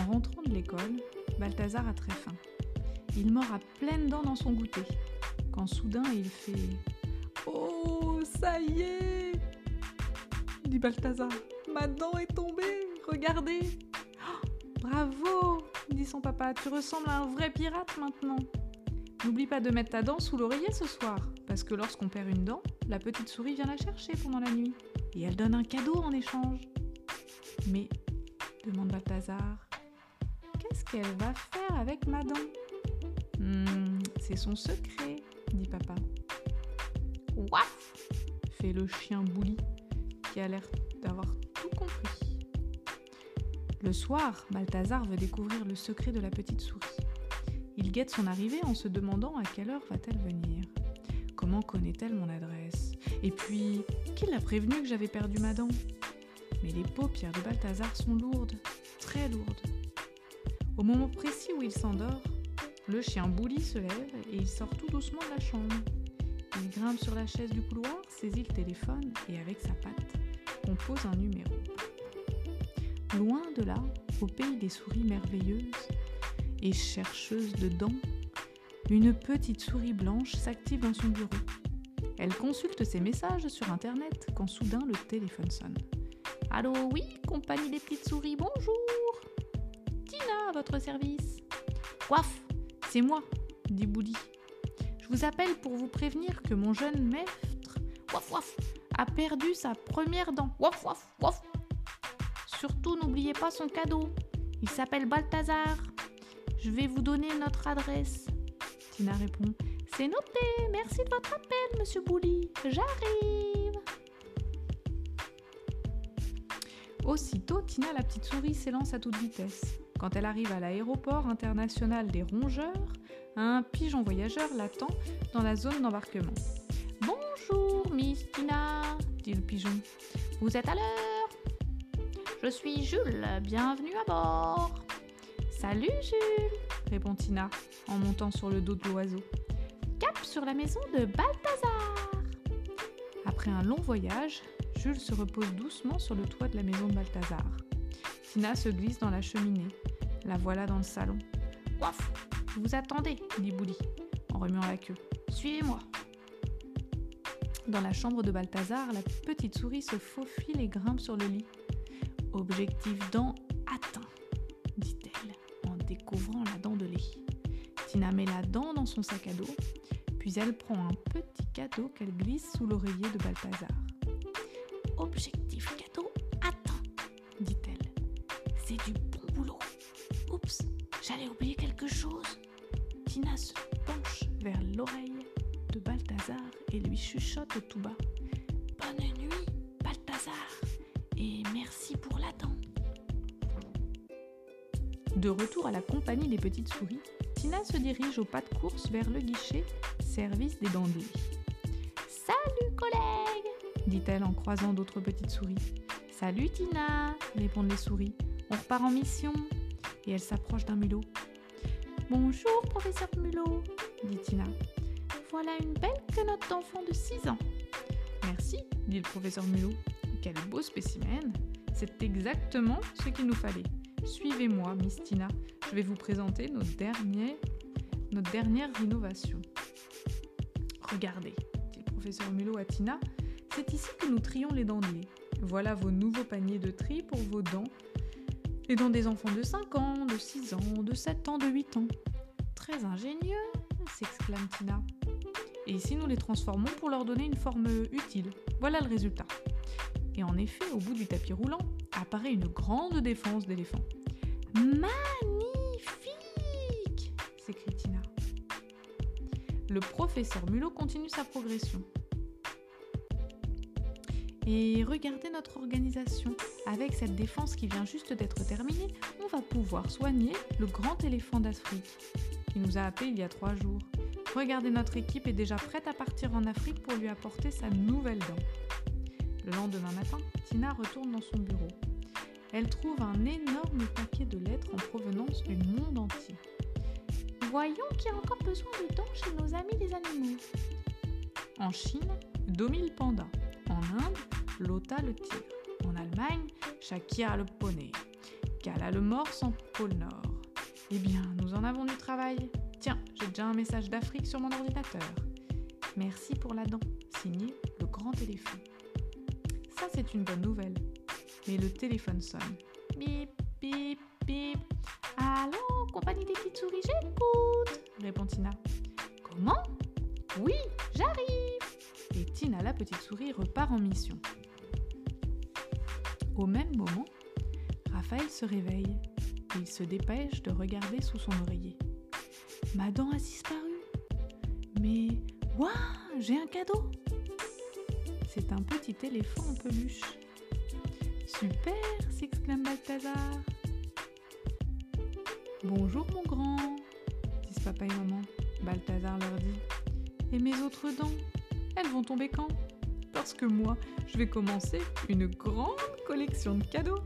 En rentrant de l'école, Balthazar a très faim. Il mord à pleines dents dans son goûter, quand soudain il fait Oh, ça y est dit Balthazar. Ma dent est tombée, regardez oh, Bravo dit son papa, tu ressembles à un vrai pirate maintenant. N'oublie pas de mettre ta dent sous l'oreiller ce soir, parce que lorsqu'on perd une dent, la petite souris vient la chercher pendant la nuit, et elle donne un cadeau en échange. Mais, demande Balthazar, qu'est-ce qu'elle va faire avec ma dent hmm, C'est son secret, dit papa. Waf fait le chien Bouli, qui a l'air d'avoir tout compris. Le soir, Balthazar veut découvrir le secret de la petite souris. Il guette son arrivée en se demandant à quelle heure va-t-elle venir. Comment connaît-elle mon adresse? Et puis, qui l'a prévenu que j'avais perdu ma dent Mais les paupières de Balthazar sont lourdes, très lourdes. Au moment précis où il s'endort, le chien Bouli se lève et il sort tout doucement de la chambre. Il grimpe sur la chaise du couloir, saisit le téléphone et avec sa patte compose un numéro. Loin de là, au pays des souris merveilleuses et chercheuses de dents, une petite souris blanche s'active dans son bureau. Elle consulte ses messages sur Internet quand soudain le téléphone sonne. Allô, oui, compagnie des petites souris, bonjour Tina, à votre service. Waf, c'est moi, dit Bouli. Je vous appelle pour vous prévenir que mon jeune maître, waf a perdu sa première dent. Waf waf waf. Surtout n'oubliez pas son cadeau. Il s'appelle Balthazar. Je vais vous donner notre adresse. Tina répond C'est noté, merci de votre appel, monsieur Bouli. J'arrive. Aussitôt, Tina la petite souris s'élance à toute vitesse. Quand elle arrive à l'aéroport international des rongeurs, un pigeon voyageur l'attend dans la zone d'embarquement. Bonjour, Miss Tina, dit le pigeon. Vous êtes à l'heure Je suis Jules, bienvenue à bord. Salut Jules, répond Tina en montant sur le dos de l'oiseau. Cap sur la maison de Balthazar. Après un long voyage, Jules se repose doucement sur le toit de la maison de Balthazar. Tina se glisse dans la cheminée. La voilà dans le salon. Waf Vous attendez, dit Bouli, en remuant la queue. Suivez-moi. Dans la chambre de Balthazar, la petite souris se faufile et grimpe sur le lit. Objectif dent atteint, dit-elle en découvrant la dent de lait. Tina met la dent dans son sac à dos, puis elle prend un petit cadeau qu'elle glisse sous l'oreiller de Balthazar. Objectif cadeau atteint, dit-elle. C'est du j'allais oublier quelque chose. Tina se penche vers l'oreille de Balthazar et lui chuchote tout bas. Bonne nuit, Balthazar, et merci pour la dent. De retour à la compagnie des petites souris, Tina se dirige au pas de course vers le guichet service des de Salut collègue dit-elle en croisant d'autres petites souris. Salut Tina répondent les souris. On repart en mission. Et elle s'approche d'un mulot. Bonjour professeur Mulot, dit Tina. Voilà une belle quenotte d'enfant de 6 ans. Merci, dit le professeur Mulot. Quel beau spécimen C'est exactement ce qu'il nous fallait. Suivez-moi, Miss Tina. Je vais vous présenter nos derniers, notre dernière innovation. Regardez, dit le professeur Mulot à Tina, c'est ici que nous trions les dents. Voilà vos nouveaux paniers de tri pour vos dents. Les dents des enfants de 5 ans, de 6 ans, de 7 ans, de 8 ans. Très ingénieux, s'exclame Tina. Et ici, nous les transformons pour leur donner une forme utile. Voilà le résultat. Et en effet, au bout du tapis roulant, apparaît une grande défense d'éléphant. Magnifique s'écrie Tina. Le professeur Mulot continue sa progression. Et regardez notre organisation. Avec cette défense qui vient juste d'être terminée, on va pouvoir soigner le grand éléphant d'Afrique, qui nous a appelé il y a trois jours. Regardez, notre équipe est déjà prête à partir en Afrique pour lui apporter sa nouvelle dent. Le lendemain matin, Tina retourne dans son bureau. Elle trouve un énorme paquet de lettres en provenance du monde entier. Voyons qui a encore besoin de dents chez nos amis les animaux. En Chine, Domi le panda. En Inde, Lota le tigre. En Allemagne, Shakira le poney. Qu'Ala le morse en pôle Nord. Eh bien, nous en avons du travail. Tiens, j'ai déjà un message d'Afrique sur mon ordinateur. Merci pour la dent, signé le grand éléphant. Ça, c'est une bonne nouvelle. Mais le téléphone sonne. Bip, bip, bip. Allô, compagnie des petites souris, j'écoute, répond Tina. Comment? Oui, j'arrive. Et Tina, la petite souris, repart en mission. Au même moment, Raphaël se réveille et il se dépêche de regarder sous son oreiller. Ma dent a disparu. Mais, waouh, j'ai un cadeau. C'est un petit éléphant en peluche. Super, s'exclame Balthazar. Bonjour mon grand, disent papa et maman. Balthazar leur dit. Et mes autres dents, elles vont tomber quand? Parce que moi, je vais commencer une grande collection de cadeaux.